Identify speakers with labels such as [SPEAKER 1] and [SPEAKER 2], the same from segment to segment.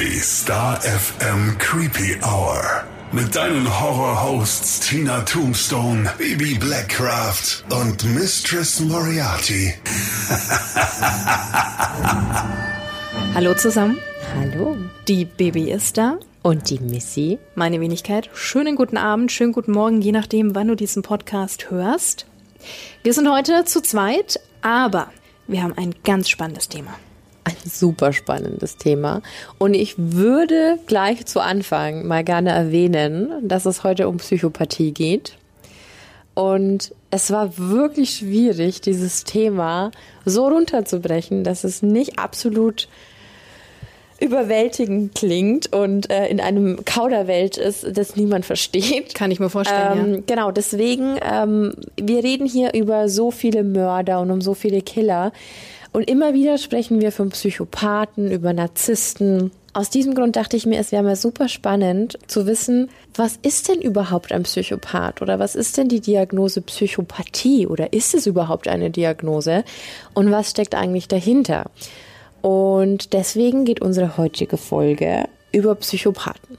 [SPEAKER 1] Die Star FM Creepy Hour. Mit deinen Horror-Hosts Tina Tombstone, Baby Blackcraft und Mistress Moriarty.
[SPEAKER 2] Hallo zusammen.
[SPEAKER 3] Hallo.
[SPEAKER 2] Die Baby ist da.
[SPEAKER 3] Und die Missy.
[SPEAKER 2] Meine Wenigkeit. Schönen guten Abend, schönen guten Morgen, je nachdem, wann du diesen Podcast hörst. Wir sind heute zu zweit, aber wir haben ein ganz spannendes Thema.
[SPEAKER 3] Ein super spannendes Thema. Und ich würde gleich zu Anfang mal gerne erwähnen, dass es heute um Psychopathie geht. Und es war wirklich schwierig, dieses Thema so runterzubrechen, dass es nicht absolut überwältigend klingt und äh, in einem Kauderwelt ist, das niemand versteht.
[SPEAKER 2] Kann ich mir vorstellen.
[SPEAKER 3] Ähm,
[SPEAKER 2] ja.
[SPEAKER 3] Genau, deswegen, ähm, wir reden hier über so viele Mörder und um so viele Killer. Und immer wieder sprechen wir von Psychopathen, über Narzissten. Aus diesem Grund dachte ich mir, es wäre mal super spannend zu wissen, was ist denn überhaupt ein Psychopath oder was ist denn die Diagnose Psychopathie oder ist es überhaupt eine Diagnose und was steckt eigentlich dahinter? Und deswegen geht unsere heutige Folge über Psychopathen.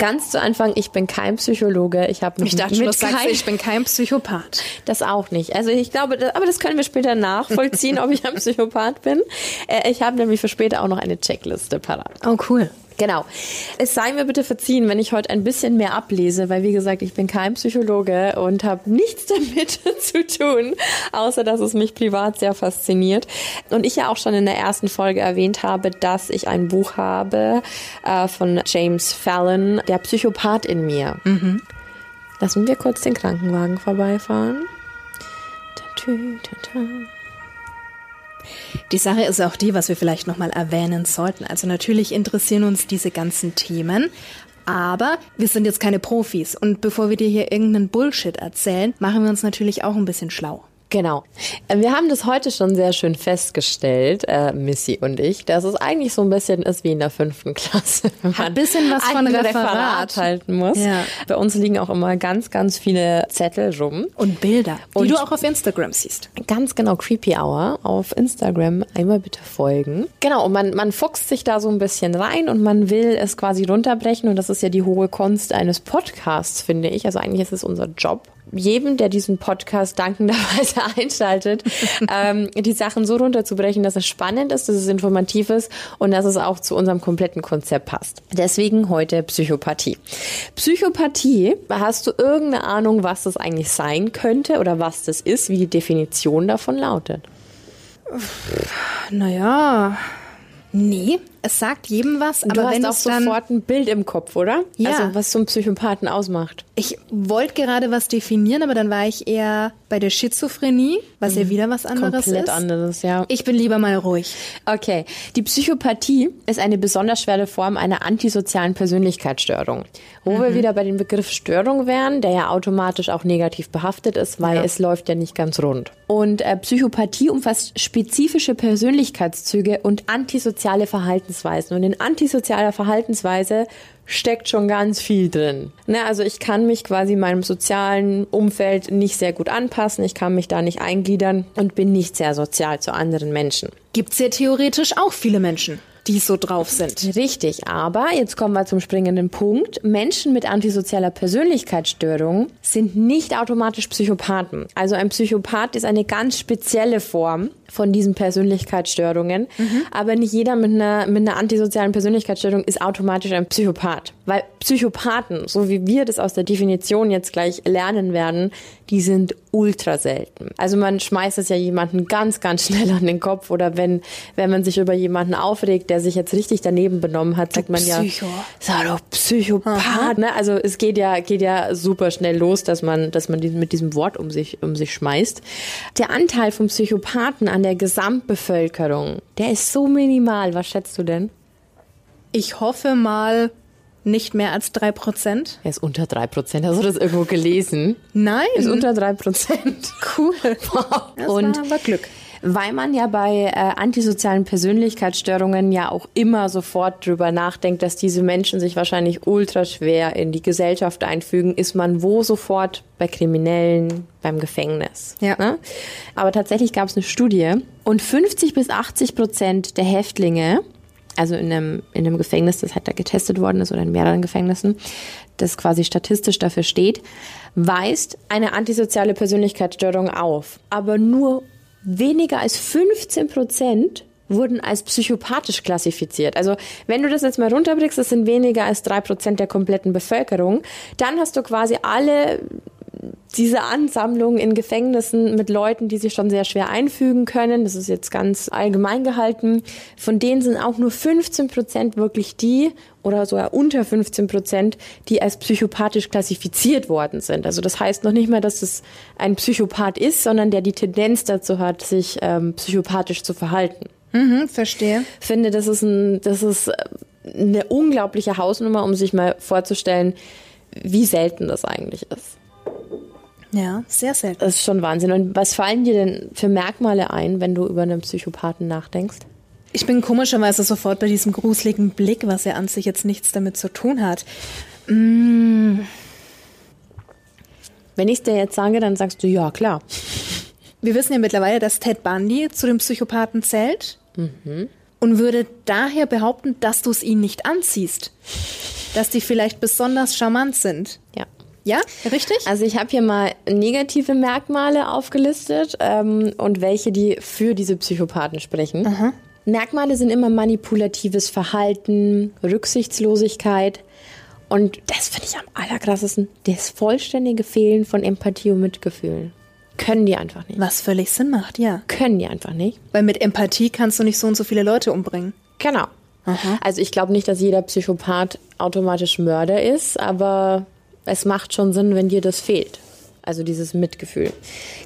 [SPEAKER 3] Ganz zu Anfang, ich bin kein Psychologe. Ich habe
[SPEAKER 2] Ich dachte schon, du sagst, ich bin kein Psychopath.
[SPEAKER 3] Das auch nicht. Also ich glaube, das, aber das können wir später nachvollziehen, ob ich ein Psychopath bin. Äh, Ich habe nämlich für später auch noch eine Checkliste parat.
[SPEAKER 2] Oh, cool.
[SPEAKER 3] Genau. Es sei mir bitte verziehen, wenn ich heute ein bisschen mehr ablese, weil wie gesagt, ich bin kein Psychologe und habe nichts damit zu tun, außer dass es mich privat sehr fasziniert. Und ich ja auch schon in der ersten Folge erwähnt habe, dass ich ein Buch habe äh, von James Fallon, Der Psychopath in mir. Lassen wir kurz den Krankenwagen vorbeifahren. Tatü, tata.
[SPEAKER 2] Die Sache ist auch die, was wir vielleicht nochmal erwähnen sollten. Also natürlich interessieren uns diese ganzen Themen, aber wir sind jetzt keine Profis. Und bevor wir dir hier irgendeinen Bullshit erzählen, machen wir uns natürlich auch ein bisschen schlau.
[SPEAKER 3] Genau. Äh, Wir haben das heute schon sehr schön festgestellt, äh, Missy und ich, dass es eigentlich so ein bisschen ist wie in der fünften Klasse. wenn
[SPEAKER 2] Hat ein bisschen was von
[SPEAKER 3] ein
[SPEAKER 2] Referat.
[SPEAKER 3] halten muss.
[SPEAKER 2] Ja.
[SPEAKER 3] Bei uns liegen auch immer ganz, ganz viele Zettel rum.
[SPEAKER 2] Und Bilder, die
[SPEAKER 3] Und-
[SPEAKER 2] du auch auf Instagram siehst.
[SPEAKER 3] Ganz genau, Creepy Hour auf Instagram. Einmal bitte folgen. Genau, und man, man fuchst sich da so ein bisschen rein und man will es quasi runterbrechen. Und das ist ja die hohe Kunst eines Podcasts, finde ich. Also eigentlich ist es unser Job. Jedem, der diesen Podcast dankenderweise einschaltet, ähm, die Sachen so runterzubrechen, dass es spannend ist, dass es informativ ist und dass es auch zu unserem kompletten Konzept passt. Deswegen heute Psychopathie. Psychopathie, hast du irgendeine Ahnung, was das eigentlich sein könnte oder was das ist, wie die Definition davon lautet?
[SPEAKER 2] Naja, nee, es sagt jedem was,
[SPEAKER 3] du
[SPEAKER 2] aber
[SPEAKER 3] hast
[SPEAKER 2] wenn
[SPEAKER 3] auch sofort ein Bild im Kopf, oder?
[SPEAKER 2] Ja.
[SPEAKER 3] Also was so einen Psychopathen ausmacht.
[SPEAKER 2] Ich wollte gerade was definieren, aber dann war ich eher bei der Schizophrenie, was ja wieder was anderes
[SPEAKER 3] Mhm. Komplett
[SPEAKER 2] ist.
[SPEAKER 3] anderes, ja.
[SPEAKER 2] Ich bin lieber mal ruhig.
[SPEAKER 3] Okay, die Psychopathie ist eine besonders schwere Form einer antisozialen Persönlichkeitsstörung. Wo
[SPEAKER 2] Mhm.
[SPEAKER 3] wir wieder bei dem Begriff Störung wären, der ja automatisch auch negativ behaftet ist, weil
[SPEAKER 2] Ja.
[SPEAKER 3] es läuft ja nicht ganz rund. Und äh, Psychopathie umfasst spezifische Persönlichkeitszüge und antisoziale Verhaltensweisen. Und in antisozialer Verhaltensweise steckt schon ganz viel drin. Ne, also ich kann mich quasi meinem sozialen Umfeld nicht sehr gut anpassen, ich kann mich da nicht eingliedern und bin nicht sehr sozial zu anderen Menschen.
[SPEAKER 2] Gibt's ja theoretisch auch viele Menschen, die so drauf sind.
[SPEAKER 3] Richtig, aber jetzt kommen wir zum springenden Punkt. Menschen mit antisozialer Persönlichkeitsstörung sind nicht automatisch Psychopathen. Also ein Psychopath ist eine ganz spezielle Form von diesen Persönlichkeitsstörungen. Aber nicht jeder mit einer, mit einer antisozialen Persönlichkeitsstörung ist automatisch ein Psychopath. Weil Psychopathen, so wie wir das aus der Definition jetzt gleich lernen werden, die sind ultra selten. Also man schmeißt es ja jemanden ganz, ganz schnell an den Kopf oder wenn, wenn man sich über jemanden aufregt, der sich jetzt richtig daneben benommen hat, sagt man ja,
[SPEAKER 2] Psycho.
[SPEAKER 3] sei doch Psychopath. Ne? Also es geht ja, geht ja super schnell los, dass man, dass man mit diesem Wort um sich, um sich schmeißt. Der Anteil von Psychopathen an der Gesamtbevölkerung, der ist so minimal. Was schätzt du denn?
[SPEAKER 2] Ich hoffe mal nicht mehr als drei Prozent.
[SPEAKER 3] Er ist unter drei Prozent. Hast du das irgendwo gelesen?
[SPEAKER 2] Nein.
[SPEAKER 3] Ist unter drei Prozent.
[SPEAKER 2] cool. Das
[SPEAKER 3] Und
[SPEAKER 2] war aber Glück.
[SPEAKER 3] Weil man ja bei äh, antisozialen Persönlichkeitsstörungen ja auch immer sofort drüber nachdenkt, dass diese Menschen sich wahrscheinlich ultra schwer in die Gesellschaft einfügen, ist man wo sofort bei Kriminellen, beim Gefängnis.
[SPEAKER 2] Ja.
[SPEAKER 3] Ne? Aber tatsächlich gab es eine Studie und 50 bis 80 Prozent der Häftlinge, also in einem, in einem Gefängnis, das halt da getestet worden ist oder in mehreren Gefängnissen, das quasi statistisch dafür steht, weist eine antisoziale Persönlichkeitsstörung auf. Aber nur weniger als 15 Prozent wurden als psychopathisch klassifiziert. Also wenn du das jetzt mal runterbrichst, das sind weniger als drei Prozent der kompletten Bevölkerung, dann hast du quasi alle diese Ansammlung in Gefängnissen mit Leuten, die sich schon sehr schwer einfügen können, das ist jetzt ganz allgemein gehalten, von denen sind auch nur 15 Prozent wirklich die oder sogar unter 15 Prozent, die als psychopathisch klassifiziert worden sind. Also das heißt noch nicht mal, dass es ein Psychopath ist, sondern der die Tendenz dazu hat, sich ähm, psychopathisch zu verhalten.
[SPEAKER 2] Mhm, verstehe.
[SPEAKER 3] Finde, das ist ein, das ist äh, eine unglaubliche Hausnummer, um sich mal vorzustellen, wie selten das eigentlich ist.
[SPEAKER 2] Ja, sehr selten.
[SPEAKER 3] Das ist schon Wahnsinn. Und was fallen dir denn für Merkmale ein, wenn du über einen Psychopathen nachdenkst?
[SPEAKER 2] Ich bin komischerweise sofort bei diesem gruseligen Blick, was ja an sich jetzt nichts damit zu tun hat. Mm.
[SPEAKER 3] Wenn ich es dir jetzt sage, dann sagst du ja, klar.
[SPEAKER 2] Wir wissen ja mittlerweile, dass Ted Bundy zu den Psychopathen zählt und würde daher behaupten, dass du es ihnen nicht anziehst. Dass die vielleicht besonders charmant sind.
[SPEAKER 3] Ja.
[SPEAKER 2] Ja, richtig?
[SPEAKER 3] Also ich habe hier mal negative Merkmale aufgelistet ähm, und welche, die für diese Psychopathen sprechen. Merkmale sind immer manipulatives Verhalten, Rücksichtslosigkeit und das finde ich am allerkrassesten, das vollständige Fehlen von Empathie und Mitgefühl. Können die einfach nicht.
[SPEAKER 2] Was völlig Sinn macht, ja.
[SPEAKER 3] Können die einfach nicht.
[SPEAKER 2] Weil mit Empathie kannst du nicht so und so viele Leute umbringen.
[SPEAKER 3] Genau. Also ich glaube nicht, dass jeder Psychopath automatisch Mörder ist, aber es macht schon Sinn, wenn dir das fehlt. Also dieses Mitgefühl.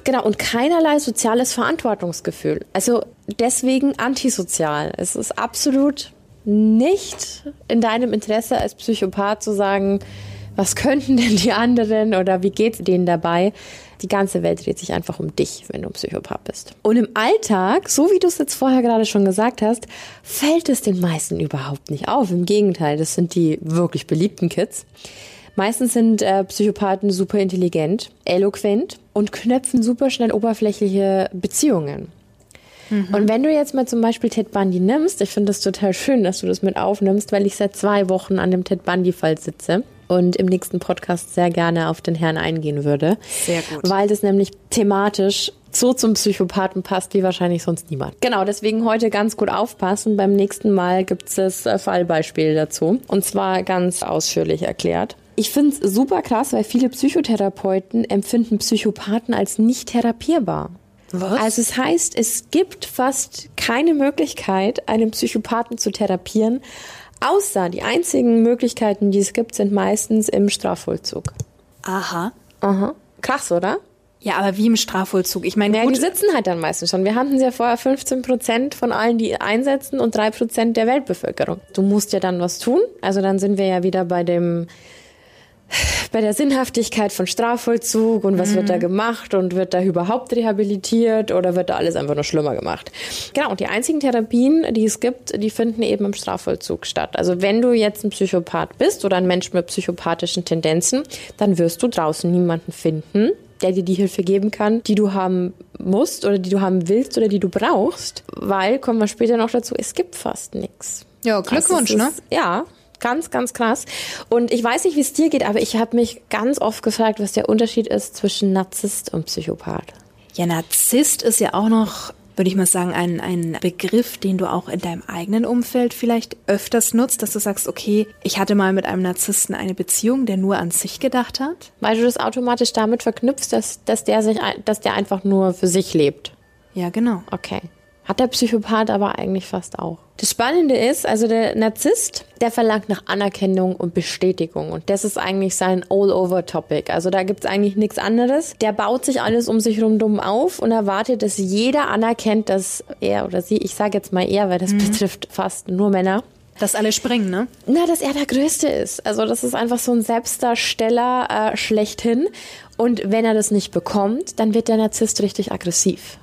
[SPEAKER 3] Genau, und keinerlei soziales Verantwortungsgefühl. Also deswegen antisozial. Es ist absolut nicht in deinem Interesse als Psychopath zu sagen, was könnten denn die anderen oder wie geht's denen dabei? Die ganze Welt dreht sich einfach um dich, wenn du ein Psychopath bist. Und im Alltag, so wie du es jetzt vorher gerade schon gesagt hast, fällt es den meisten überhaupt nicht auf. Im Gegenteil, das sind die wirklich beliebten Kids. Meistens sind äh, Psychopathen super intelligent, eloquent und knöpfen super schnell oberflächliche Beziehungen. Und wenn du jetzt mal zum Beispiel Ted Bundy nimmst, ich finde das total schön, dass du das mit aufnimmst, weil ich seit zwei Wochen an dem Ted Bundy-Fall sitze und im nächsten Podcast sehr gerne auf den Herrn eingehen würde.
[SPEAKER 2] Sehr gut.
[SPEAKER 3] Weil das nämlich thematisch so zum Psychopathen passt wie wahrscheinlich sonst niemand. Genau, deswegen heute ganz gut aufpassen. Beim nächsten Mal gibt es das äh, Fallbeispiel dazu. Und zwar ganz ausführlich erklärt. Ich finde es super krass, weil viele Psychotherapeuten empfinden Psychopathen als nicht therapierbar.
[SPEAKER 2] Was?
[SPEAKER 3] Also es heißt, es gibt fast keine Möglichkeit, einen Psychopathen zu therapieren, außer die einzigen Möglichkeiten, die es gibt, sind meistens im Strafvollzug.
[SPEAKER 2] Aha.
[SPEAKER 3] Aha. Krass, oder?
[SPEAKER 2] Ja, aber wie im Strafvollzug? Ich meine,
[SPEAKER 3] Ja, die sitzen halt dann meistens schon. Wir hatten ja vorher 15 Prozent von allen, die einsetzen und drei Prozent der Weltbevölkerung. Du musst ja dann was tun. Also dann sind wir ja wieder bei dem, bei der Sinnhaftigkeit von Strafvollzug und was wird da gemacht und wird da überhaupt rehabilitiert oder wird da alles einfach nur schlimmer gemacht. Genau, und die einzigen Therapien, die es gibt, die finden eben im Strafvollzug statt. Also wenn du jetzt ein Psychopath bist oder ein Mensch mit psychopathischen Tendenzen, dann wirst du draußen niemanden finden, der dir die Hilfe geben kann, die du haben musst oder die du haben willst oder die du brauchst, weil, kommen wir später noch dazu, es gibt fast nichts.
[SPEAKER 2] Ja, Glückwunsch,
[SPEAKER 3] Also
[SPEAKER 2] ne?
[SPEAKER 3] es ist, Ja, ganz, ganz krass. Und ich weiß nicht, wie es dir geht, aber ich habe mich ganz oft gefragt, was der Unterschied ist zwischen Narzisst und Psychopath.
[SPEAKER 2] Ja, Narzisst ist ja auch noch, würde ich mal sagen, ein, ein Begriff, den du auch in deinem eigenen Umfeld vielleicht öfters nutzt, dass du sagst, okay, ich hatte mal mit einem Narzissten eine Beziehung, der nur an sich gedacht hat.
[SPEAKER 3] Weil du das automatisch damit verknüpfst, dass, dass, der sich, dass der einfach nur für sich lebt.
[SPEAKER 2] Ja, genau.
[SPEAKER 3] Okay. Hat der Psychopath aber eigentlich fast auch. Das Spannende ist, also der Narzisst, der verlangt nach Anerkennung und Bestätigung. Und das ist eigentlich sein All-Over-Topic. Also da gibt's eigentlich nichts anderes. Der baut sich alles um sich rundum auf und erwartet, dass jeder anerkennt, dass er oder sie, ich sage jetzt mal er, weil das betrifft fast nur Männer,
[SPEAKER 2] Dass alle springen, ne?
[SPEAKER 3] na, dass er der Größte ist. Also das ist einfach so ein Selbstdarsteller äh, schlechthin. Und wenn er das nicht bekommt, dann wird der Narzisst richtig aggressiv.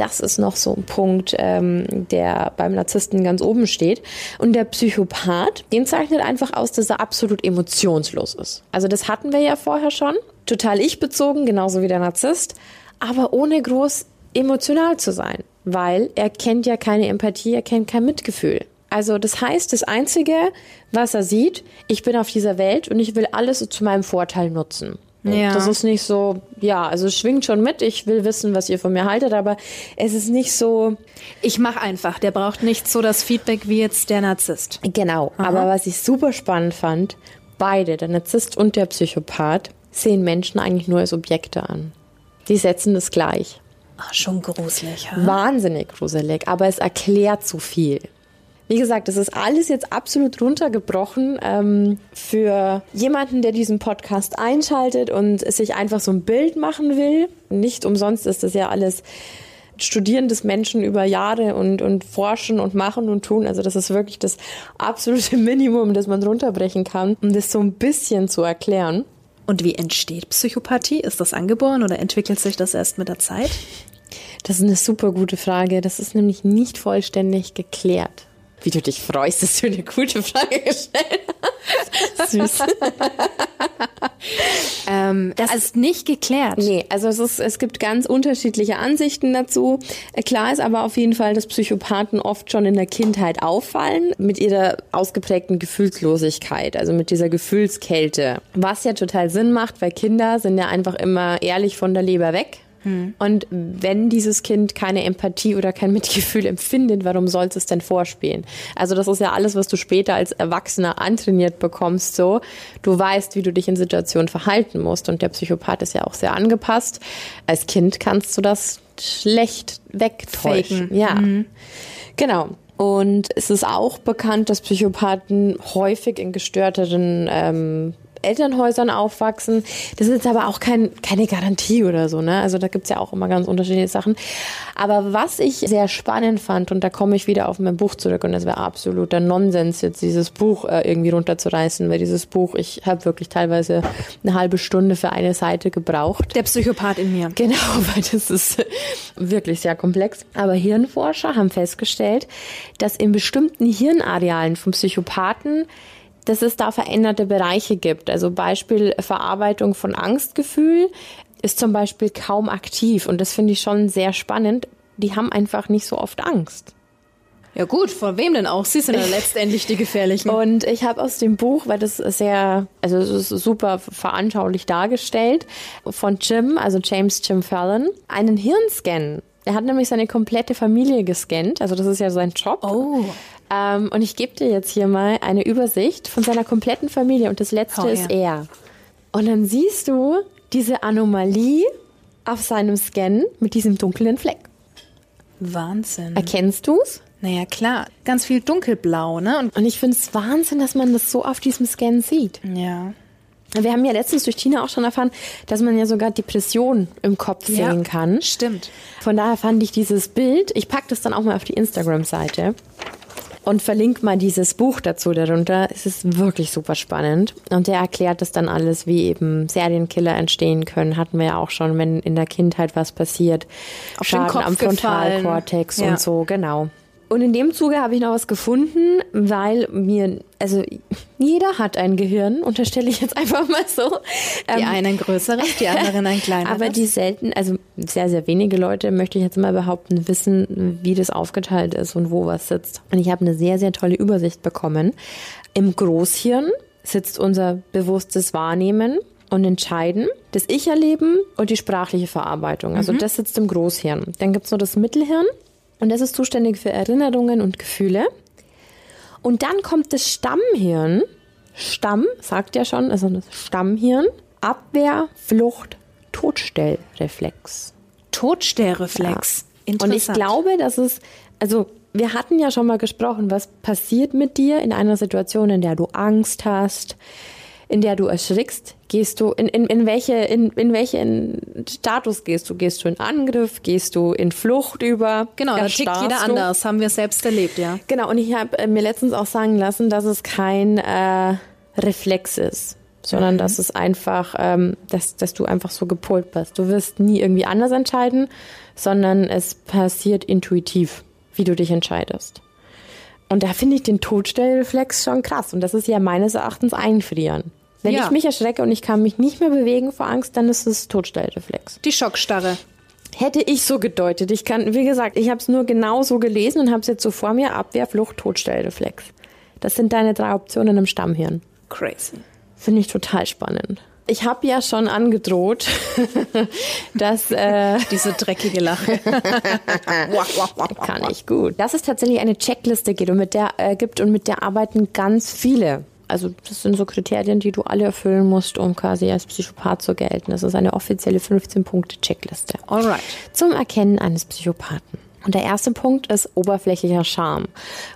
[SPEAKER 3] Das ist noch so ein Punkt, ähm, der beim Narzissten ganz oben steht. Und der Psychopath, den zeichnet einfach aus, dass er absolut emotionslos ist. Also das hatten wir ja vorher schon. Total ich-bezogen, genauso wie der Narzisst, aber ohne groß emotional zu sein, weil er kennt ja keine Empathie, er kennt kein Mitgefühl. Also das heißt, das Einzige, was er sieht, ich bin auf dieser Welt und ich will alles zu meinem Vorteil nutzen. Ja. Das ist nicht so, ja, also es schwingt schon mit, ich will wissen, was ihr von mir haltet, aber es ist nicht so.
[SPEAKER 2] Ich mache einfach, der braucht nicht so das Feedback wie jetzt der Narzisst.
[SPEAKER 3] Genau, Aha. aber was ich super spannend fand, beide, der Narzisst und der Psychopath, sehen Menschen eigentlich nur als Objekte an. Die setzen das gleich.
[SPEAKER 2] Ach, schon gruselig. Ha?
[SPEAKER 3] Wahnsinnig gruselig, aber es erklärt zu viel. Wie gesagt, das ist alles jetzt absolut runtergebrochen ähm, für jemanden, der diesen Podcast einschaltet und sich einfach so ein Bild machen will. Nicht umsonst ist das ja alles Studieren des Menschen über Jahre und, und forschen und machen und tun. Also das ist wirklich das absolute Minimum, das man runterbrechen kann, um das so ein bisschen zu erklären.
[SPEAKER 2] Und wie entsteht Psychopathie? Ist das angeboren oder entwickelt sich das erst mit der Zeit?
[SPEAKER 3] Das ist eine super gute Frage. Das ist nämlich nicht vollständig geklärt. Wie du dich freust, dass du eine gute Frage gestellt hast. Süß.
[SPEAKER 2] ähm, das also, ist nicht geklärt.
[SPEAKER 3] Nee, also es, ist, es gibt ganz unterschiedliche Ansichten dazu. Äh, klar ist aber auf jeden Fall, dass Psychopathen oft schon in der Kindheit auffallen mit ihrer ausgeprägten Gefühlslosigkeit, also mit dieser Gefühlskälte. Was ja total Sinn macht, weil Kinder sind ja einfach immer ehrlich von der Leber weg hm. Und wenn dieses Kind keine Empathie oder kein Mitgefühl empfindet, warum soll es denn vorspielen? Also das ist ja alles, was du später als Erwachsener antrainiert bekommst, so. Du weißt, wie du dich in Situationen verhalten musst und der Psychopath ist ja auch sehr angepasst. Als Kind kannst du das schlecht wegtäuschen. Faken. Ja. Mhm. Genau. Und es ist auch bekannt, dass Psychopathen häufig in gestörteren ähm, Elternhäusern aufwachsen. Das ist jetzt aber auch kein, keine Garantie oder so. Ne? Also da gibt's ja auch immer ganz unterschiedliche Sachen. Aber was ich sehr spannend fand, und da komme ich wieder auf mein Buch zurück, und das wäre absoluter Nonsens, jetzt dieses Buch äh, irgendwie runterzureißen, weil dieses Buch, ich habe wirklich teilweise eine halbe Stunde für eine Seite gebraucht.
[SPEAKER 2] Der Psychopath in mir.
[SPEAKER 3] Genau, weil das ist wirklich sehr komplex. Aber Hirnforscher haben festgestellt, dass in bestimmten Hirnarealen vom Psychopathen dass es da veränderte Bereiche gibt. Also Beispiel Verarbeitung von Angstgefühl ist zum Beispiel kaum aktiv und das finde ich schon sehr spannend. Die haben einfach nicht so oft Angst.
[SPEAKER 2] Ja gut, vor wem denn auch? Sie sind ja letztendlich die Gefährlichen.
[SPEAKER 3] Und ich habe aus dem Buch, weil das sehr, also es ist super veranschaulich dargestellt, von Jim, also James Jim Fallon, einen Hirnscan. Er hat nämlich seine komplette Familie gescannt, also das ist ja sein Job.
[SPEAKER 2] Oh.
[SPEAKER 3] Ähm, und ich gebe dir jetzt hier mal eine Übersicht von seiner kompletten Familie und das letzte oh, ist er. Und dann siehst du diese Anomalie auf seinem Scan mit diesem dunklen Fleck.
[SPEAKER 2] Wahnsinn.
[SPEAKER 3] Erkennst du's?
[SPEAKER 2] Naja, klar. Ganz viel dunkelblau, ne?
[SPEAKER 3] Und, und ich finde es Wahnsinn, dass man das so auf diesem Scan sieht.
[SPEAKER 2] Ja.
[SPEAKER 3] Wir haben ja letztens durch Tina auch schon erfahren, dass man ja sogar Depressionen im Kopf ja, sehen kann.
[SPEAKER 2] Stimmt.
[SPEAKER 3] Von daher fand ich dieses Bild, ich packe das dann auch mal auf die Instagram-Seite, und verlinke mal dieses Buch dazu darunter. Es ist wirklich super spannend. Und der erklärt das dann alles, wie eben Serienkiller entstehen können. Hatten wir ja auch schon, wenn in der Kindheit was passiert.
[SPEAKER 2] Auf Schaden am
[SPEAKER 3] Frontalkortex ja. und so, genau. Und in dem Zuge habe ich noch was gefunden, weil mir, also jeder hat ein Gehirn, unterstelle ich jetzt einfach mal so.
[SPEAKER 2] Die ähm, einen ein größeres, die anderen ein kleineres.
[SPEAKER 3] Aber die selten, also sehr, sehr wenige Leute, möchte ich jetzt mal behaupten, wissen, wie das aufgeteilt ist und wo was sitzt. Und ich habe eine sehr, sehr tolle Übersicht bekommen. Im Großhirn sitzt unser bewusstes Wahrnehmen und Entscheiden, das Ich-Erleben und die sprachliche Verarbeitung. Also mhm. das sitzt im Großhirn. Dann gibt's noch das Mittelhirn und das ist zuständig für Erinnerungen und Gefühle. Und dann kommt das Stammhirn. Stamm, sagt ja schon, also das Stammhirn. Abwehr, Flucht, Todstellreflex.
[SPEAKER 2] Todstellreflex.
[SPEAKER 3] Ja. Und ich glaube, dass es, also wir hatten ja schon mal gesprochen, was passiert mit dir in einer Situation, in der du Angst hast, in der du erschrickst, gehst du, in, in, in welche, in, in welchen Status gehst du? Gehst du in Angriff? Gehst du in Flucht über?
[SPEAKER 2] Genau, da tickt jeder du? anders, haben wir selbst erlebt, ja.
[SPEAKER 3] Genau, und ich habe äh, mir letztens auch sagen lassen, dass es kein äh, Reflex ist. sondern mhm. dass es einfach, ähm, dass, dass du einfach so gepolt bist. Du wirst nie irgendwie anders entscheiden, sondern es passiert intuitiv, wie du dich entscheidest. Und da finde ich den Todstellreflex schon krass. Und das ist ja meines Erachtens Einfrieren. Wenn ja. ich mich erschrecke und ich kann mich nicht mehr bewegen vor Angst, dann ist es Todstellreflex.
[SPEAKER 2] Die Schockstarre.
[SPEAKER 3] Hätte ich so gedeutet. Ich kann, wie gesagt, ich habe es nur genau so gelesen und habe es jetzt so vor mir. Abwehr, Flucht, Todstellreflex. Das sind deine drei Optionen im Stammhirn.
[SPEAKER 2] Crazy.
[SPEAKER 3] Finde ich total spannend. Ich habe ja schon angedroht, dass äh,
[SPEAKER 2] diese dreckige Lache
[SPEAKER 3] kann ich gut. Dass es tatsächlich eine Checkliste geht und mit der äh, gibt und mit der arbeiten ganz viele. Also das sind so Kriterien, die du alle erfüllen musst, um quasi als Psychopath zu gelten. Das ist eine offizielle 15-Punkte-Checkliste.
[SPEAKER 2] Alright.
[SPEAKER 3] Zum Erkennen eines Psychopathen. Und der erste Punkt ist oberflächlicher Charme,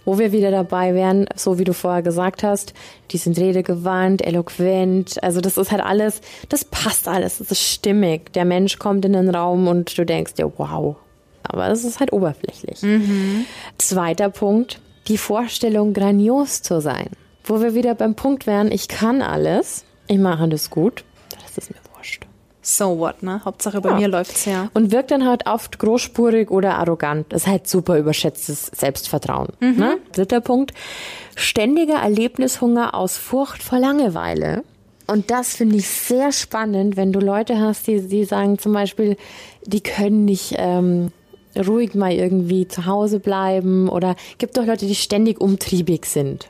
[SPEAKER 3] wo wir wieder dabei wären, so wie du vorher gesagt hast, die sind redegewandt, eloquent, also das ist halt alles, das passt alles, das ist stimmig. Der Mensch kommt in den Raum und du denkst dir, wow, aber das ist halt oberflächlich. Mhm. Zweiter Punkt, die Vorstellung, grandios zu sein, wo wir wieder beim Punkt wären, ich kann alles, ich mache das gut, das ist mir
[SPEAKER 2] so what, ne? Hauptsache bei ja. mir läuft's ja.
[SPEAKER 3] Und wirkt dann halt oft großspurig oder arrogant. Das ist halt super überschätztes Selbstvertrauen. Mhm. Ne? Dritter Punkt. Ständiger Erlebnishunger aus Furcht vor Langeweile. Und das finde ich sehr spannend, wenn du Leute hast, die, die sagen zum Beispiel, die können nicht ähm, ruhig mal irgendwie zu Hause bleiben oder gibt doch Leute, die ständig umtriebig sind.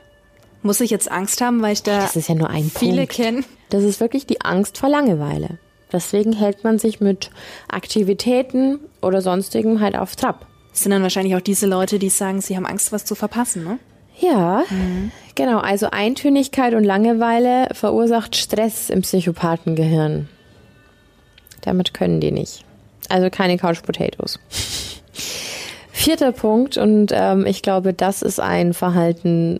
[SPEAKER 2] Muss ich jetzt Angst haben, weil ich da
[SPEAKER 3] das ist ja nur ein
[SPEAKER 2] viele kenne?
[SPEAKER 3] Das ist wirklich die Angst vor Langeweile. Deswegen hält man sich mit Aktivitäten oder sonstigem halt auf Trab.
[SPEAKER 2] Das sind dann wahrscheinlich auch diese Leute, die sagen, sie haben Angst, was zu verpassen, ne?
[SPEAKER 3] Ja, mhm. genau. Also Eintönigkeit und Langeweile verursacht Stress im Psychopathengehirn. Damit können die nicht. Also keine Couch Potatoes. Vierter Punkt, und ähm, ich glaube, das ist ein Verhalten,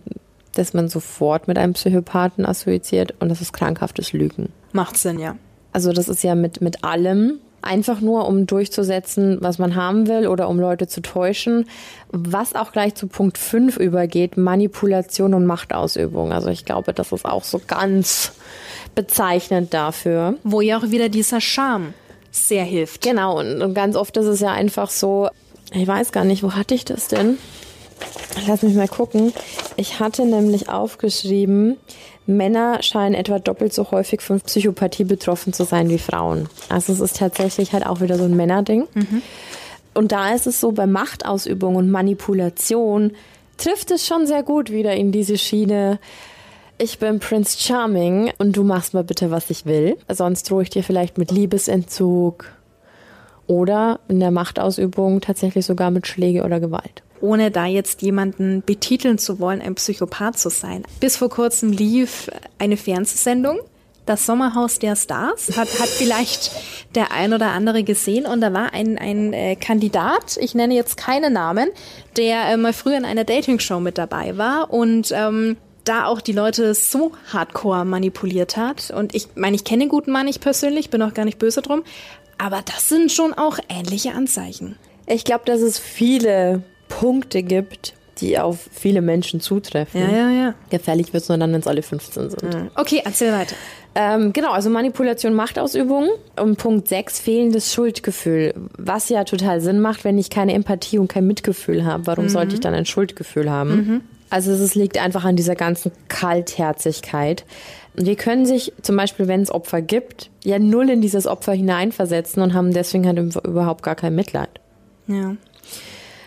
[SPEAKER 3] das man sofort mit einem Psychopathen assoziiert, und das ist krankhaftes Lügen.
[SPEAKER 2] Macht Sinn, ja.
[SPEAKER 3] Also das ist ja mit, mit allem. Einfach nur, um durchzusetzen, was man haben will oder um Leute zu täuschen. Was auch gleich zu Punkt 5 übergeht, Manipulation und Machtausübung. Also ich glaube, das ist auch so ganz bezeichnend dafür.
[SPEAKER 2] Wo ja auch wieder dieser Charme sehr hilft.
[SPEAKER 3] Genau, und, und ganz oft ist es ja einfach so, ich weiß gar nicht, wo hatte ich das denn? Lass mich mal gucken. Ich hatte nämlich aufgeschrieben, Männer scheinen etwa doppelt so häufig von Psychopathie betroffen zu sein wie Frauen. Also es ist tatsächlich halt auch wieder so ein Männerding. Mhm. Und da ist es so, bei Machtausübung und Manipulation trifft es schon sehr gut wieder in diese Schiene. Ich bin Prince Charming und du machst mal bitte, was ich will. Sonst drohe ich dir vielleicht mit Liebesentzug oder in der Machtausübung tatsächlich sogar mit Schläge oder Gewalt
[SPEAKER 2] ohne da jetzt jemanden betiteln zu wollen, ein Psychopath zu sein. Bis vor kurzem lief eine Fernsehsendung, das Sommerhaus der Stars, hat, hat vielleicht der ein oder andere gesehen und da war ein, ein äh, Kandidat, ich nenne jetzt keine Namen, der äh, mal früher in einer Dating-Show mit dabei war und ähm, da auch die Leute so hardcore manipuliert hat. Und ich meine, ich kenne den guten Mann nicht persönlich, bin auch gar nicht böse drum, aber das sind schon auch ähnliche Anzeichen.
[SPEAKER 3] Ich glaube, dass es viele Punkte gibt, die auf viele Menschen zutreffen.
[SPEAKER 2] Ja, ja, ja.
[SPEAKER 3] Gefährlich wird es nur dann, wenn es alle 15 sind. Mhm.
[SPEAKER 2] Okay, erzähl weiter.
[SPEAKER 3] Ähm, genau, also Manipulation, Machtausübung. Und Punkt 6, fehlendes Schuldgefühl. Was ja total Sinn macht, wenn ich keine Empathie und kein Mitgefühl habe. Warum mhm. sollte ich dann ein Schuldgefühl haben? Mhm. Also es liegt einfach an dieser ganzen Kaltherzigkeit. Wir können sich zum Beispiel, wenn es Opfer gibt, ja null in dieses Opfer hineinversetzen und haben deswegen halt überhaupt gar kein Mitleid.
[SPEAKER 2] Ja.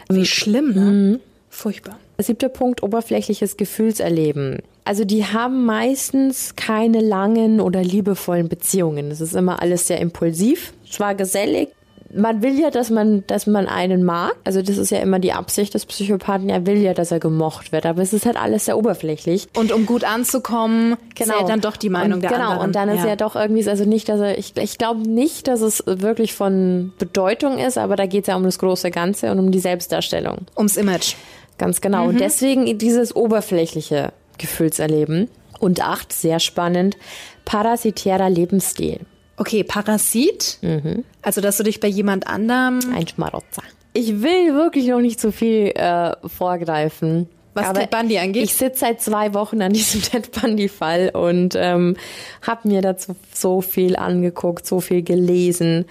[SPEAKER 2] Wie schlimm, ne? Mhm. Furchtbar.
[SPEAKER 3] Siebter Punkt, oberflächliches Gefühlserleben. Also die haben meistens keine langen oder liebevollen Beziehungen. Es ist immer alles sehr impulsiv, zwar gesellig, man will ja, dass man, dass man einen mag. Also das ist ja immer die Absicht des Psychopathen. Er will ja, dass er gemocht wird. Aber es ist halt alles sehr oberflächlich.
[SPEAKER 2] Und um gut anzukommen, genau. zählt dann doch die Meinung
[SPEAKER 3] und,
[SPEAKER 2] der
[SPEAKER 3] genau.
[SPEAKER 2] anderen.
[SPEAKER 3] Und dann ist ja. ja doch irgendwie, also nicht, dass er, ich, ich glaube nicht, dass es wirklich von Bedeutung ist, aber da geht es ja um das große Ganze und um die Selbstdarstellung.
[SPEAKER 2] Ums Image.
[SPEAKER 3] Ganz genau. Mhm. Und deswegen dieses oberflächliche Gefühlserleben. Und acht, sehr spannend, parasitärer Lebensstil.
[SPEAKER 2] Okay, Parasit. Mhm. Also, dass du dich bei jemand anderem.
[SPEAKER 3] Ein Schmarotzer. Ich will wirklich noch nicht zu viel äh, vorgreifen.
[SPEAKER 2] Was
[SPEAKER 3] Aber
[SPEAKER 2] Ted Bundy angeht?
[SPEAKER 3] Ich sitze seit zwei Wochen an diesem Ted Bundy-Fall und ähm, habe mir dazu so viel angeguckt, so viel gelesen.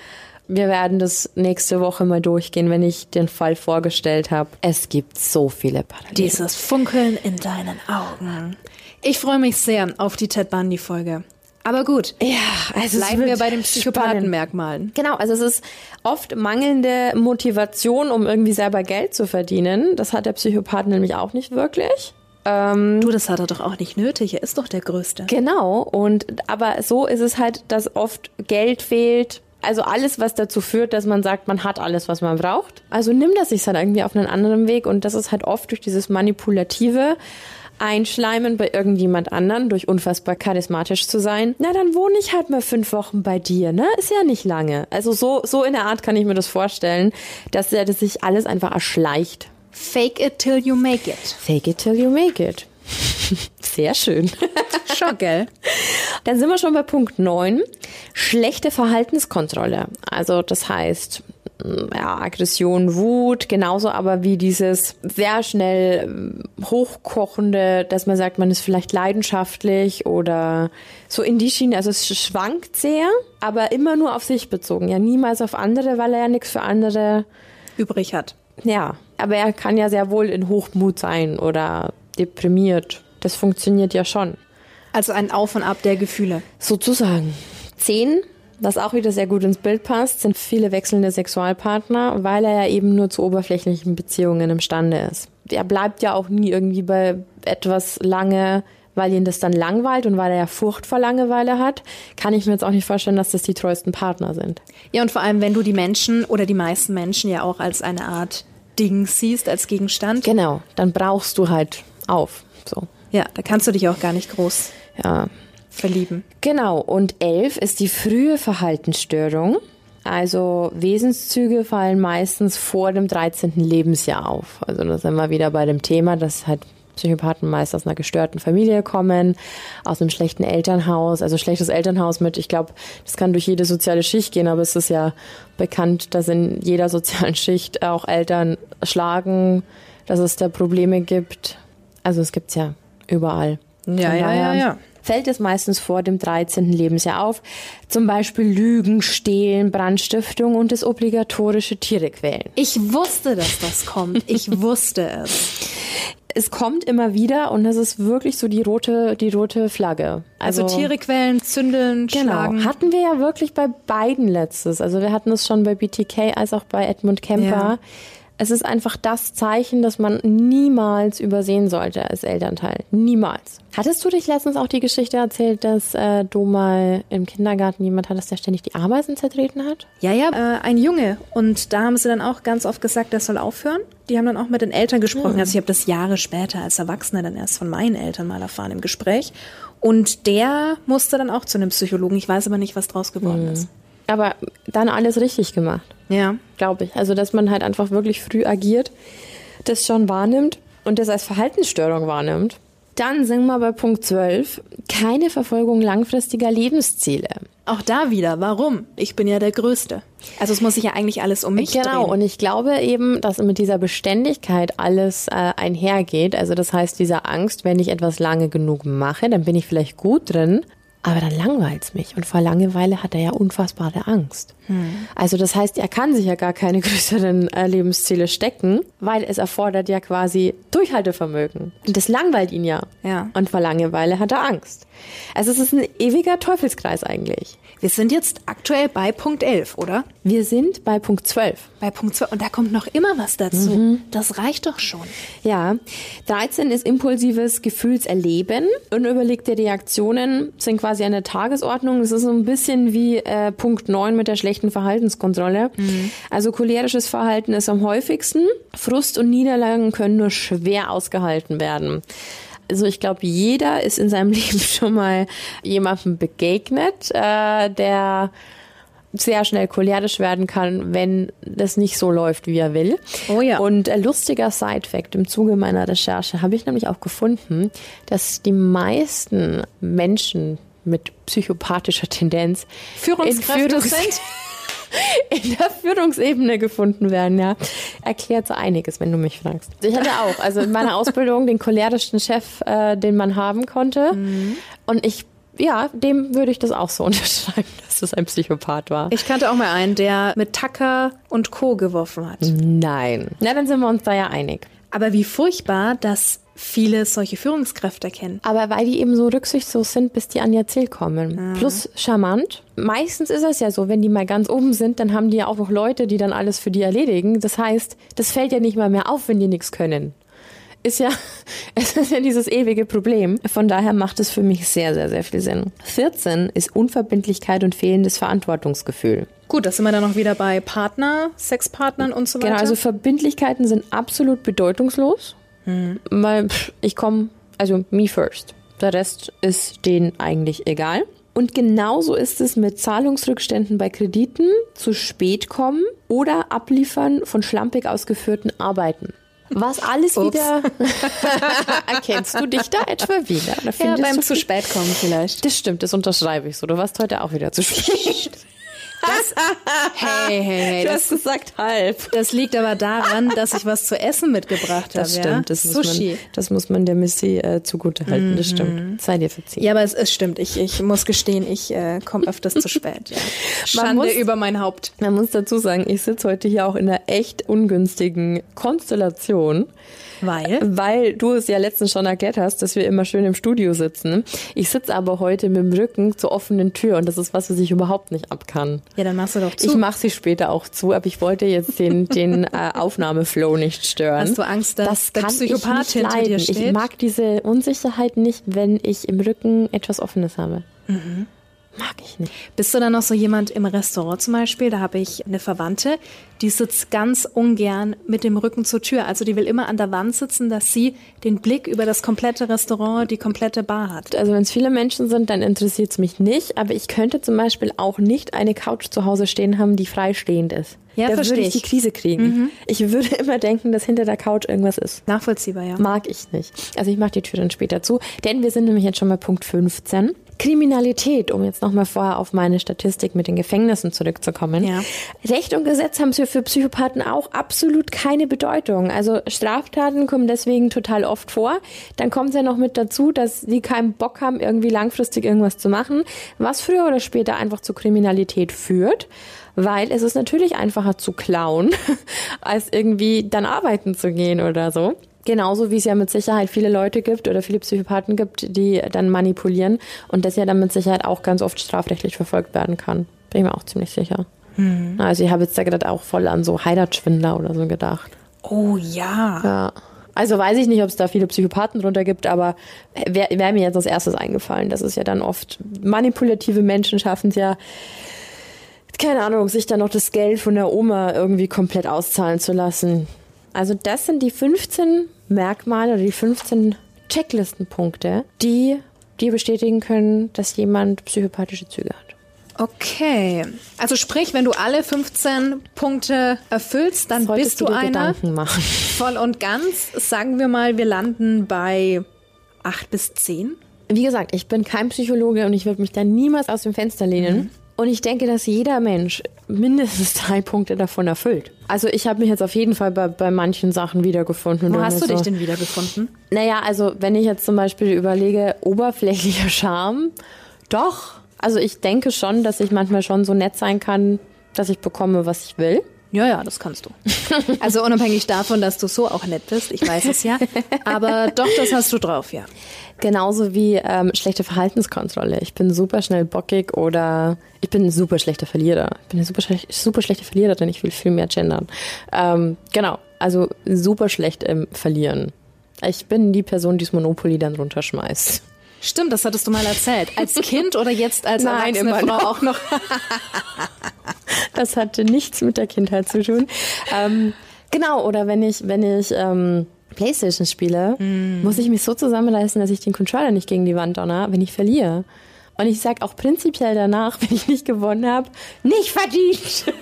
[SPEAKER 3] Wir werden das nächste Woche mal durchgehen, wenn ich den Fall vorgestellt habe. Es gibt so viele Parallelen.
[SPEAKER 2] Dieses Funkeln in deinen Augen. Ich freue mich sehr auf die Ted Bundy-Folge. Aber gut,
[SPEAKER 3] ja, also
[SPEAKER 2] bleiben wir bei den. Psychopathenmerkmalen.
[SPEAKER 3] Genau, also es ist oft mangelnde Motivation, um irgendwie selber Geld zu verdienen. Das hat der Psychopath nämlich auch nicht wirklich.
[SPEAKER 2] Du, das hat er doch auch nicht nötig. Er ist doch der Größte.
[SPEAKER 3] Genau, und aber so ist es halt, dass oft Geld fehlt. Also alles, was dazu führt, dass man sagt, man hat alles, was man braucht. Also nimmt er sich halt irgendwie auf einen anderen Weg und das ist halt oft durch dieses manipulative Einschleimen bei irgendjemand anderen, durch unfassbar charismatisch zu sein. Na, dann wohne ich halt mal fünf Wochen bei dir, ne? Ist ja nicht lange. Also so, so in der Art kann ich mir das vorstellen, dass er das sich alles einfach erschleicht.
[SPEAKER 2] Fake it till you make it.
[SPEAKER 3] Fake it till you make it. Sehr schön.
[SPEAKER 2] Schon, gell?
[SPEAKER 3] Dann sind wir schon bei Punkt 9. Schlechte Verhaltenskontrolle. Also das heißt, ja, Aggression, Wut, genauso aber wie dieses sehr schnell mm, hochkochende, dass man sagt, man ist vielleicht leidenschaftlich oder so in die Schiene. Also es schwankt sehr, aber immer nur auf sich bezogen. Ja, niemals auf andere, weil er ja nichts für andere
[SPEAKER 2] Übrig hat.
[SPEAKER 3] ja, aber er kann ja sehr wohl in Hochmut sein oder deprimiert. Das funktioniert ja schon.
[SPEAKER 2] Also ein Auf und Ab der Gefühle.
[SPEAKER 3] Sozusagen. Zehn, was auch wieder sehr gut ins Bild passt, sind viele wechselnde Sexualpartner, weil er ja eben nur zu oberflächlichen Beziehungen imstande ist. Er bleibt ja auch nie irgendwie bei etwas lange, weil ihn das dann langweilt und weil er ja Furcht vor Langeweile hat, kann ich mir jetzt auch nicht vorstellen, dass das die treuesten Partner sind.
[SPEAKER 2] Ja, und vor allem, wenn du die Menschen oder die meisten Menschen ja auch als eine Art Ding siehst, als Gegenstand.
[SPEAKER 3] Genau, dann brauchst du halt auf. So.
[SPEAKER 2] Ja, da kannst du dich auch gar nicht groß
[SPEAKER 3] Ja,
[SPEAKER 2] verlieben.
[SPEAKER 3] Genau, und elf ist die frühe Verhaltensstörung. Also Wesenszüge fallen meistens vor dem 13. Lebensjahr auf. Also da sind wir wieder bei dem Thema, dass halt Psychopathen meist aus einer gestörten Familie kommen, aus einem schlechten Elternhaus, also schlechtes Elternhaus mit, ich glaube, das kann durch jede soziale Schicht gehen, aber es ist ja bekannt, dass in jeder sozialen Schicht auch Eltern schlagen, dass es da Probleme gibt. Also es gibt's ja überall.
[SPEAKER 2] Ja, ja, ja, ja.
[SPEAKER 3] Fällt es meistens vor dem 13. Lebensjahr auf. Zum Beispiel Lügen, Stehlen, Brandstiftung und das obligatorische Tiere quälen.
[SPEAKER 2] Ich wusste, dass das kommt. Ich wusste es.
[SPEAKER 3] Es kommt immer wieder und das ist wirklich so die rote, die rote Flagge.
[SPEAKER 2] Also, Tiere quälen, zündeln,
[SPEAKER 3] Genau.
[SPEAKER 2] schlagen.
[SPEAKER 3] Hatten wir ja wirklich bei beiden letztes. Also wir hatten es schon bei BTK als auch bei Edmund Kemper.
[SPEAKER 2] Ja.
[SPEAKER 3] Es ist einfach das Zeichen, das man niemals übersehen sollte als Elternteil. Niemals. Hattest du dich letztens auch die Geschichte erzählt, dass äh, du mal im Kindergarten jemand hattest, der ständig die Ameisen zertreten hat?
[SPEAKER 2] Ja, ja, äh, ein Junge. Und da haben sie dann auch ganz oft gesagt, das soll aufhören. Die haben dann auch mit den Eltern gesprochen. Also ich habe das Jahre später als Erwachsener dann erst von meinen Eltern mal erfahren im Gespräch. Und der musste dann auch zu einem Psychologen. Ich weiß aber nicht, was draus geworden ist.
[SPEAKER 3] Aber dann alles richtig gemacht.
[SPEAKER 2] Ja.
[SPEAKER 3] glaube ich. Also, dass man halt einfach wirklich früh agiert, das schon wahrnimmt und das als Verhaltensstörung wahrnimmt. Dann sind wir bei Punkt 12. Keine Verfolgung langfristiger Lebensziele.
[SPEAKER 2] Auch da wieder, warum? Ich bin ja der Größte. Also es muss sich ja eigentlich alles um mich
[SPEAKER 3] Genau,
[SPEAKER 2] drehen.
[SPEAKER 3] und ich glaube eben, dass mit dieser Beständigkeit alles äh, einhergeht. Also das heißt, dieser Angst, wenn ich etwas lange genug mache, dann bin ich vielleicht gut drin, aber dann langweilt's mich. Und vor Langeweile hat er ja unfassbare Angst. Also das heißt, er kann sich ja gar keine größeren äh, Lebensziele stecken, weil es erfordert ja quasi Durchhaltevermögen. Und das langweilt ihn ja.
[SPEAKER 2] Ja.
[SPEAKER 3] Und vor Langeweile hat er Angst. Also es ist ein ewiger Teufelskreis eigentlich.
[SPEAKER 2] Wir sind jetzt aktuell bei Punkt 11, oder?
[SPEAKER 3] Wir sind bei Punkt 12.
[SPEAKER 2] Bei Punkt 12. Und da kommt noch immer was dazu. Das reicht doch schon.
[SPEAKER 3] Ja, 13 ist impulsives Gefühlserleben. Unüberlegte Reaktionen sind quasi eine Tagesordnung. Das ist so ein bisschen wie äh, Punkt 9 mit der schlechten Verhaltenskontrolle. Also cholerisches Verhalten ist am häufigsten. Frust und Niederlagen können nur schwer ausgehalten werden. Also ich glaube, jeder ist in seinem Leben schon mal jemandem begegnet, äh, der sehr schnell cholerisch werden kann, wenn das nicht so läuft, wie er will.
[SPEAKER 2] Oh ja.
[SPEAKER 3] Und äh, lustiger Side-Fact im Zuge meiner Recherche habe ich nämlich auch gefunden, dass die meisten Menschen mit psychopathischer Tendenz
[SPEAKER 2] Führungskräfte
[SPEAKER 3] Führungs-
[SPEAKER 2] sind.
[SPEAKER 3] in der Führungsebene gefunden werden, ja. Erklärt so einiges, wenn du mich fragst. Ich hatte auch, also in meiner Ausbildung den cholerischsten Chef, äh, den man haben konnte. Mhm. Und ich ja, dem würde ich das auch so unterschreiben, dass das ein Psychopath war.
[SPEAKER 2] Ich kannte auch mal einen, der mit Tacker und Co. geworfen hat.
[SPEAKER 3] Nein. Na, dann sind wir uns da ja einig.
[SPEAKER 2] Aber wie furchtbar, dass viele solche Führungskräfte kennen.
[SPEAKER 3] Aber weil die eben so rücksichtslos sind, bis die an ihr Ziel kommen. Mhm. Plus charmant. Meistens ist es ja so, wenn die mal ganz oben sind, dann haben die ja auch noch Leute, die dann alles für die erledigen. Das heißt, das fällt ja nicht mal mehr auf, wenn die nichts können ist ja, es ist ja dieses ewige Problem. Von daher macht es für mich sehr, sehr, sehr viel Sinn. 14 ist Unverbindlichkeit und fehlendes Verantwortungsgefühl.
[SPEAKER 2] Gut, das sind wir dann noch wieder bei Partner, Sexpartnern und so
[SPEAKER 3] weiter. Genau, also Verbindlichkeiten sind absolut bedeutungslos, mhm. weil pff, ich komme, also me first. Der Rest ist denen eigentlich egal. Und genauso ist es mit Zahlungsrückständen bei Krediten, zu spät kommen oder Abliefern von schlampig ausgeführten Arbeiten. Was alles Ups. wieder. Erkennst du dich da etwa wieder?
[SPEAKER 2] ja, beim zu spät kommen vielleicht.
[SPEAKER 3] Das stimmt, das unterschreibe ich so. Du warst heute auch wieder zu spät.
[SPEAKER 2] Das, hey, hey, hey.
[SPEAKER 3] Du das, hast gesagt halb.
[SPEAKER 2] Das liegt aber daran, dass ich was zu essen mitgebracht habe.
[SPEAKER 3] Das stimmt. Das Sushi. Muss man, das muss man der Missy äh, zugutehalten. Mhm. Das stimmt. Sei dir verziehen.
[SPEAKER 2] Ja, aber es, es stimmt. Ich, ich muss gestehen, ich äh, komme öfters zu spät. Ja. Schande muss, über mein Haupt.
[SPEAKER 3] Man muss dazu sagen, ich sitze heute hier auch in einer echt ungünstigen Konstellation.
[SPEAKER 2] Weil?
[SPEAKER 3] Weil du es ja letztens schon erklärt hast, dass wir immer schön im Studio sitzen. Ich sitze aber heute mit dem Rücken zur offenen Tür und das ist was, was ich überhaupt nicht ab kann.
[SPEAKER 2] Ja, dann machst du doch zu.
[SPEAKER 3] Ich mache sie später auch zu, aber ich wollte jetzt den, den äh, Aufnahmeflow nicht stören.
[SPEAKER 2] Hast du Angst, dass das der kann Psychopath
[SPEAKER 3] ich hinter dir steht? Ich mag diese Unsicherheit nicht, wenn ich im Rücken etwas Offenes habe. Mhm. Mag ich nicht.
[SPEAKER 2] Bist du dann noch so jemand im Restaurant zum Beispiel? Da habe ich eine Verwandte, die sitzt ganz ungern mit dem Rücken zur Tür. Also die will immer an der Wand sitzen, dass sie den Blick über das komplette Restaurant, die komplette Bar hat.
[SPEAKER 3] Also wenn es viele Menschen sind, dann interessiert es mich nicht. Aber ich könnte zum Beispiel auch nicht eine Couch zu Hause stehen haben, die freistehend ist.
[SPEAKER 2] Ja,
[SPEAKER 3] da würde ich die Krise kriegen. Mhm. Ich würde immer denken, dass hinter der Couch irgendwas ist.
[SPEAKER 2] Nachvollziehbar, ja.
[SPEAKER 3] Mag ich nicht. Also ich mache die Tür dann später zu. Denn wir sind nämlich jetzt schon bei Punkt 15. Kriminalität, um jetzt nochmal vorher auf meine Statistik mit den Gefängnissen zurückzukommen. Ja. Recht und Gesetz haben für Psychopathen auch absolut keine Bedeutung. Also Straftaten kommen deswegen total oft vor. Dann kommt es ja noch mit dazu, dass sie keinen Bock haben, irgendwie langfristig irgendwas zu machen, was früher oder später einfach zu Kriminalität führt weil es ist natürlich einfacher zu klauen, als irgendwie dann arbeiten zu gehen oder so. Genauso wie es ja mit Sicherheit viele Leute gibt oder viele Psychopathen gibt, die dann manipulieren und das ja dann mit Sicherheit auch ganz oft strafrechtlich verfolgt werden kann. Bin ich mir auch ziemlich sicher. Hm. Also ich habe jetzt da gerade auch voll an so Heiratschwindler oder so gedacht.
[SPEAKER 2] Oh ja.
[SPEAKER 3] Ja. Also weiß ich nicht, ob es da viele Psychopathen drunter gibt, aber wäre wär mir jetzt als erstes eingefallen. Das ist ja dann oft manipulative Menschen schaffen es ja, keine Ahnung, sich dann noch das Geld von der Oma irgendwie komplett auszahlen zu lassen. Also das sind die 15 Merkmale oder die 15 Checklistenpunkte, die dir bestätigen können, dass jemand psychopathische Züge hat.
[SPEAKER 2] Okay. Also sprich, wenn du alle 15 Punkte erfüllst, dann Solltest bist du, du einer voll und ganz. Sagen wir mal, wir landen bei 8 bis 10.
[SPEAKER 3] Wie gesagt, ich bin kein Psychologe und ich würde mich da niemals aus dem Fenster lehnen. Mhm. Und ich denke, dass jeder Mensch mindestens drei Punkte davon erfüllt. Also ich habe mich jetzt auf jeden Fall bei, bei manchen Sachen wiedergefunden.
[SPEAKER 2] Wo hast du so. dich denn wiedergefunden?
[SPEAKER 3] Naja, also wenn ich jetzt zum Beispiel überlege, oberflächlicher Charme, doch. Also ich denke schon, dass ich manchmal schon so nett sein kann, dass ich bekomme, was ich will.
[SPEAKER 2] Ja, ja, das kannst du. Also unabhängig davon, dass du so auch nett bist, ich weiß es ja. Aber doch, das hast du drauf, ja.
[SPEAKER 3] Genauso wie ähm, schlechte Verhaltenskontrolle. Ich bin super schnell bockig oder ich bin ein super schlechter Verlierer. Ich bin eine super, super schlechte Verliererin, ich will viel mehr gendern. Ähm, genau, also super schlecht im Verlieren. Ich bin die Person, die das Monopoly dann runterschmeißt.
[SPEAKER 2] Stimmt, das hattest du mal erzählt. Als Kind oder jetzt als
[SPEAKER 3] Nein,
[SPEAKER 2] erwachsene
[SPEAKER 3] Frau
[SPEAKER 2] noch.
[SPEAKER 3] auch noch? das hatte nichts mit der Kindheit zu tun. Ähm, genau, oder wenn ich, wenn ich ähm, Playstation spiele, mm. muss ich mich so zusammenreißen, dass ich den Controller nicht gegen die Wand donner, wenn ich verliere. Und ich sag auch prinzipiell danach, wenn ich nicht gewonnen habe, nicht verdient.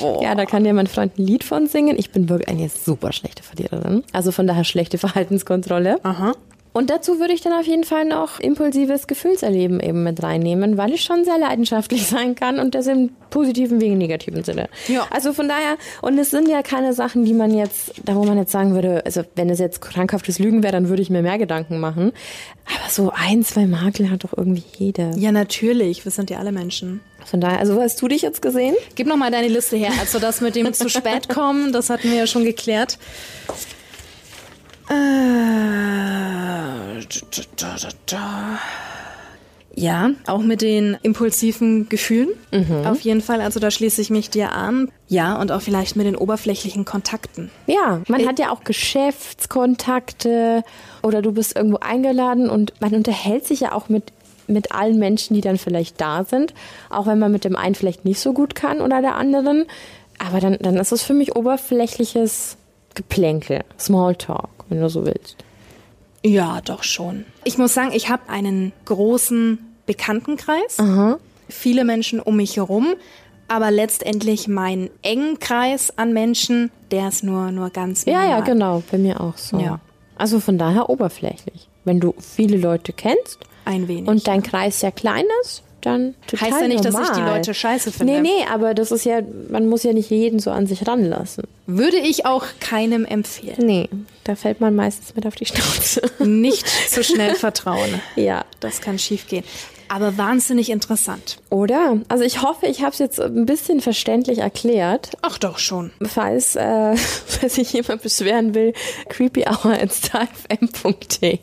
[SPEAKER 3] Oh. Ja, da kann dir mein Freund ein Lied von singen. Ich bin wirklich eine super schlechte Verliererin. Also von daher schlechte Verhaltenskontrolle.
[SPEAKER 2] Aha.
[SPEAKER 3] Und dazu würde ich dann auf jeden Fall noch impulsives Gefühlserleben eben mit reinnehmen, weil ich schon sehr leidenschaftlich sein kann und das im positiven wie im negativen Sinne.
[SPEAKER 2] Ja.
[SPEAKER 3] Also von daher, und es sind ja keine Sachen, die man jetzt, da wo man jetzt sagen würde, also wenn es jetzt krankhaftes Lügen wäre, dann würde ich mir mehr Gedanken machen. Aber so ein, zwei Makel hat doch irgendwie jeder.
[SPEAKER 2] Ja, natürlich. Wir sind ja alle Menschen.
[SPEAKER 3] Von daher, also hast du dich jetzt gesehen?
[SPEAKER 2] Gib noch mal deine Liste her. Also das mit dem zu spät kommen, das hatten wir ja schon geklärt. Äh, Ja, auch mit den impulsiven Gefühlen. Auf jeden Fall. Also da schließe ich mich dir an. Ja, und auch vielleicht mit den oberflächlichen Kontakten.
[SPEAKER 3] Ja, man hat ja auch Geschäftskontakte oder du bist irgendwo eingeladen und man unterhält sich ja auch mit, mit allen Menschen, die dann vielleicht da sind, auch wenn man mit dem einen vielleicht nicht so gut kann oder der anderen. Aber dann, dann ist es für mich oberflächliches Geplänkel, Smalltalk, wenn du so willst.
[SPEAKER 2] Ja, doch schon. Ich muss sagen, ich habe einen großen Bekanntenkreis. Viele Menschen um mich herum. Aber letztendlich mein engen Kreis an Menschen, der ist nur, nur ganz
[SPEAKER 3] Ja, ja,
[SPEAKER 2] minimal.
[SPEAKER 3] genau, bei mir auch so.
[SPEAKER 2] Ja.
[SPEAKER 3] Also von daher oberflächlich. Wenn du viele Leute kennst
[SPEAKER 2] Ein wenig.
[SPEAKER 3] und dein Kreis sehr klein ist, dann total
[SPEAKER 2] Heißt ja nicht, dass ich die
[SPEAKER 3] normal.
[SPEAKER 2] Leute scheiße finde.
[SPEAKER 3] Nee, nee, aber das ist ja, man muss ja nicht jeden so an sich ranlassen.
[SPEAKER 2] Würde ich auch keinem empfehlen.
[SPEAKER 3] Nee, da fällt man meistens mit auf die Schnauze.
[SPEAKER 2] Nicht zu schnell vertrauen.
[SPEAKER 3] ja.
[SPEAKER 2] Das kann schiefgehen. Aber wahnsinnig interessant.
[SPEAKER 3] Oder? Also ich hoffe, ich habe es jetzt ein bisschen verständlich erklärt.
[SPEAKER 2] Ach doch schon.
[SPEAKER 3] Falls, äh, falls sich jemand beschweren will, creepyhour.starfm.de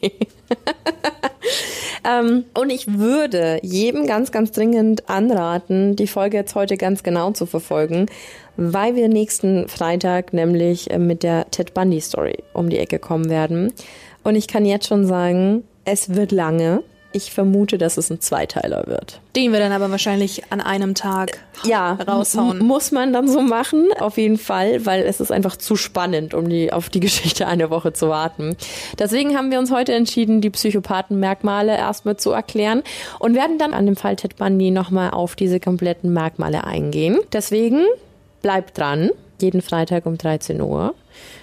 [SPEAKER 3] ähm, Und ich würde jedem ganz, ganz dringend anraten, die Folge jetzt heute ganz genau zu verfolgen, weil wir nächsten Freitag nämlich äh, mit der Ted Bundy Story um die Ecke kommen werden. Und ich kann jetzt schon sagen, es wird lange. Ich vermute, dass es ein Zweiteiler wird.
[SPEAKER 2] Den wir dann aber wahrscheinlich an einem Tag
[SPEAKER 3] ja,
[SPEAKER 2] raushauen.
[SPEAKER 3] Muss man dann so machen, auf jeden Fall, weil es ist einfach zu spannend, um die, auf die Geschichte eine Woche zu warten. Deswegen haben wir uns heute entschieden, die Psychopathenmerkmale erstmal zu erklären und werden dann an dem Fall Ted Bundy nochmal auf diese kompletten Merkmale eingehen. Deswegen bleib dran, jeden Freitag um 13 Uhr.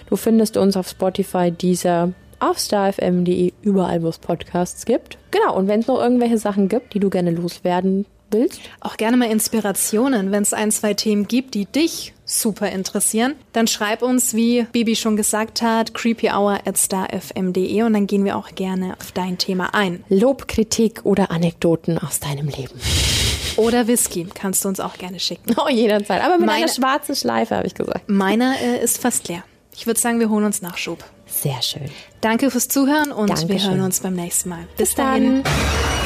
[SPEAKER 3] Du findest uns auf Spotify, dieser auf starfm.de, überall, wo es Podcasts gibt. Genau, und wenn es noch irgendwelche Sachen gibt, die du gerne loswerden willst,
[SPEAKER 2] Auch gerne mal Inspirationen, wenn es ein, zwei Themen gibt, die dich super interessieren, dann schreib uns, wie Bibi schon gesagt hat, creepyhour at starfm.de und dann gehen wir auch gerne auf dein Thema ein.
[SPEAKER 3] Lob, Kritik oder Anekdoten aus deinem Leben.
[SPEAKER 2] Oder Whisky kannst du uns auch gerne schicken.
[SPEAKER 3] Oh, jederzeit. Aber mit
[SPEAKER 2] Meine-
[SPEAKER 3] einer schwarzen Schleife, habe ich gesagt.
[SPEAKER 2] Meiner äh, ist fast leer. Ich würde sagen, wir holen uns Nachschub.
[SPEAKER 3] Sehr schön.
[SPEAKER 2] Danke fürs Zuhören und wir
[SPEAKER 3] Dankeschön.
[SPEAKER 2] hören uns beim nächsten Mal. Bis,
[SPEAKER 3] Bis
[SPEAKER 2] dahin.
[SPEAKER 3] dann.